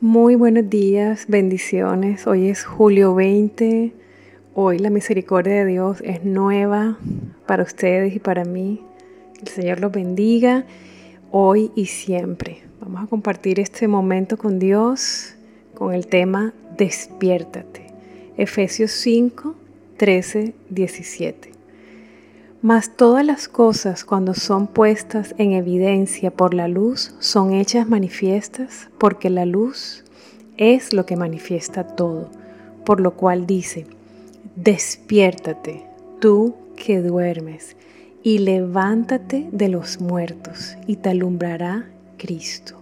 Muy buenos días, bendiciones. Hoy es julio 20. Hoy la misericordia de Dios es nueva para ustedes y para mí. El Señor los bendiga hoy y siempre. Vamos a compartir este momento con Dios con el tema Despiértate. Efesios 5, 13, 17. Mas todas las cosas cuando son puestas en evidencia por la luz son hechas manifiestas porque la luz es lo que manifiesta todo, por lo cual dice, despiértate, tú que duermes, y levántate de los muertos, y te alumbrará Cristo.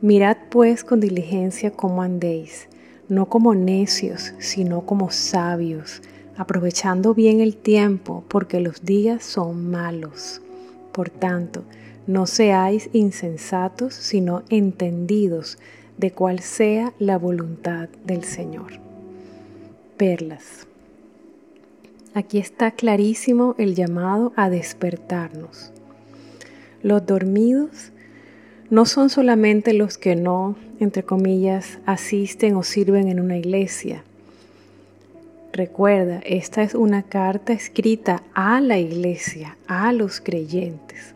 Mirad pues con diligencia cómo andéis, no como necios, sino como sabios, aprovechando bien el tiempo, porque los días son malos. Por tanto, no seáis insensatos, sino entendidos de cuál sea la voluntad del Señor. Perlas. Aquí está clarísimo el llamado a despertarnos. Los dormidos no son solamente los que no, entre comillas, asisten o sirven en una iglesia, Recuerda, esta es una carta escrita a la iglesia, a los creyentes.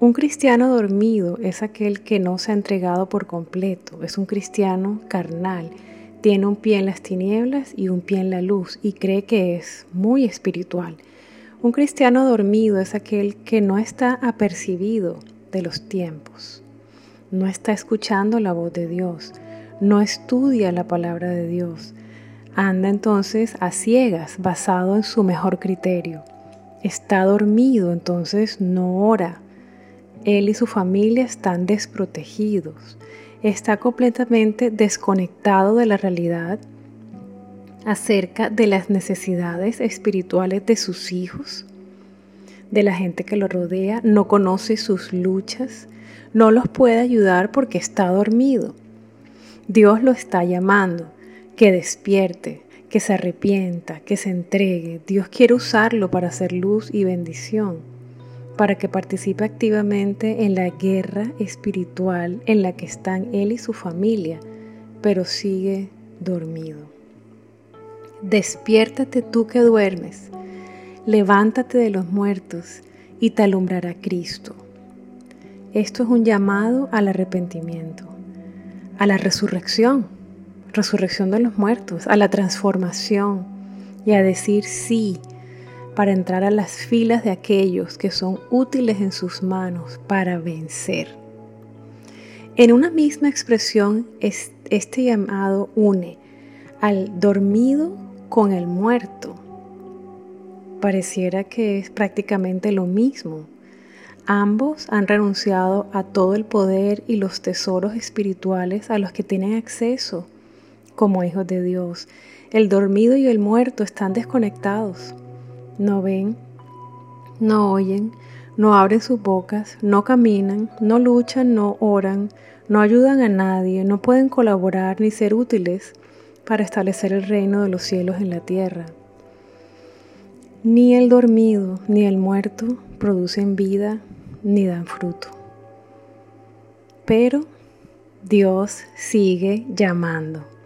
Un cristiano dormido es aquel que no se ha entregado por completo, es un cristiano carnal, tiene un pie en las tinieblas y un pie en la luz y cree que es muy espiritual. Un cristiano dormido es aquel que no está apercibido de los tiempos, no está escuchando la voz de Dios, no estudia la palabra de Dios, Anda entonces a ciegas, basado en su mejor criterio. Está dormido, entonces no ora. Él y su familia están desprotegidos. Está completamente desconectado de la realidad acerca de las necesidades espirituales de sus hijos, de la gente que lo rodea, no conoce sus luchas, no los puede ayudar porque está dormido. Dios lo está llamando que despierte, que se arrepienta, que se entregue. Dios quiere usarlo para hacer luz y bendición, para que participe activamente en la guerra espiritual en la que están él y su familia, pero sigue dormido. Despiértate tú que duermes, levántate de los muertos y te alumbrará Cristo. Esto es un llamado al arrepentimiento, a la resurrección resurrección de los muertos, a la transformación y a decir sí para entrar a las filas de aquellos que son útiles en sus manos para vencer. En una misma expresión, este llamado une al dormido con el muerto. Pareciera que es prácticamente lo mismo. Ambos han renunciado a todo el poder y los tesoros espirituales a los que tienen acceso como hijos de Dios. El dormido y el muerto están desconectados. No ven, no oyen, no abren sus bocas, no caminan, no luchan, no oran, no ayudan a nadie, no pueden colaborar ni ser útiles para establecer el reino de los cielos en la tierra. Ni el dormido ni el muerto producen vida ni dan fruto. Pero Dios sigue llamando.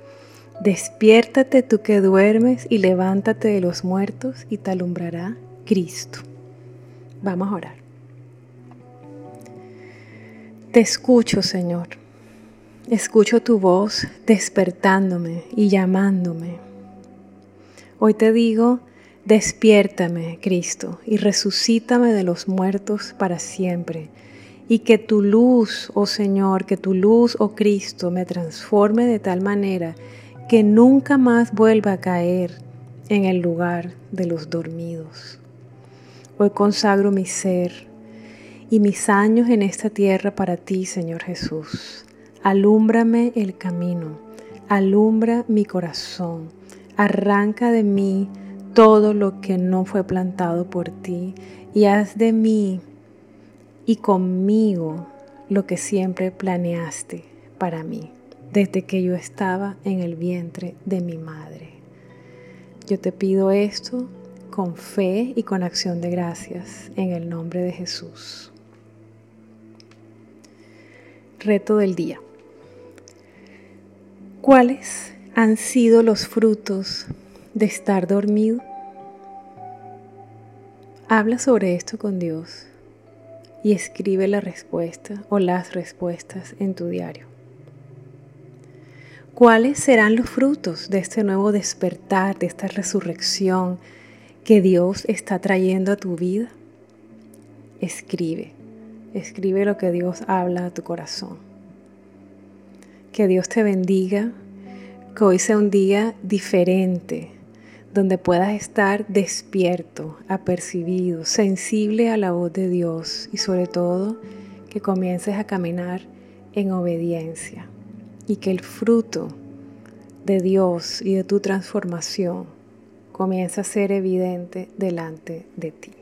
Despiértate tú que duermes y levántate de los muertos y te alumbrará Cristo. Vamos a orar. Te escucho, Señor. Escucho tu voz despertándome y llamándome. Hoy te digo, despiértame, Cristo, y resucítame de los muertos para siempre. Y que tu luz, oh Señor, que tu luz, oh Cristo, me transforme de tal manera que nunca más vuelva a caer en el lugar de los dormidos. Hoy consagro mi ser y mis años en esta tierra para ti, Señor Jesús. Alúmbrame el camino, alumbra mi corazón, arranca de mí todo lo que no fue plantado por ti y haz de mí y conmigo lo que siempre planeaste para mí desde que yo estaba en el vientre de mi madre. Yo te pido esto con fe y con acción de gracias en el nombre de Jesús. Reto del día. ¿Cuáles han sido los frutos de estar dormido? Habla sobre esto con Dios y escribe la respuesta o las respuestas en tu diario. ¿Cuáles serán los frutos de este nuevo despertar, de esta resurrección que Dios está trayendo a tu vida? Escribe, escribe lo que Dios habla a tu corazón. Que Dios te bendiga, que hoy sea un día diferente, donde puedas estar despierto, apercibido, sensible a la voz de Dios y sobre todo que comiences a caminar en obediencia y que el fruto de Dios y de tu transformación comience a ser evidente delante de ti.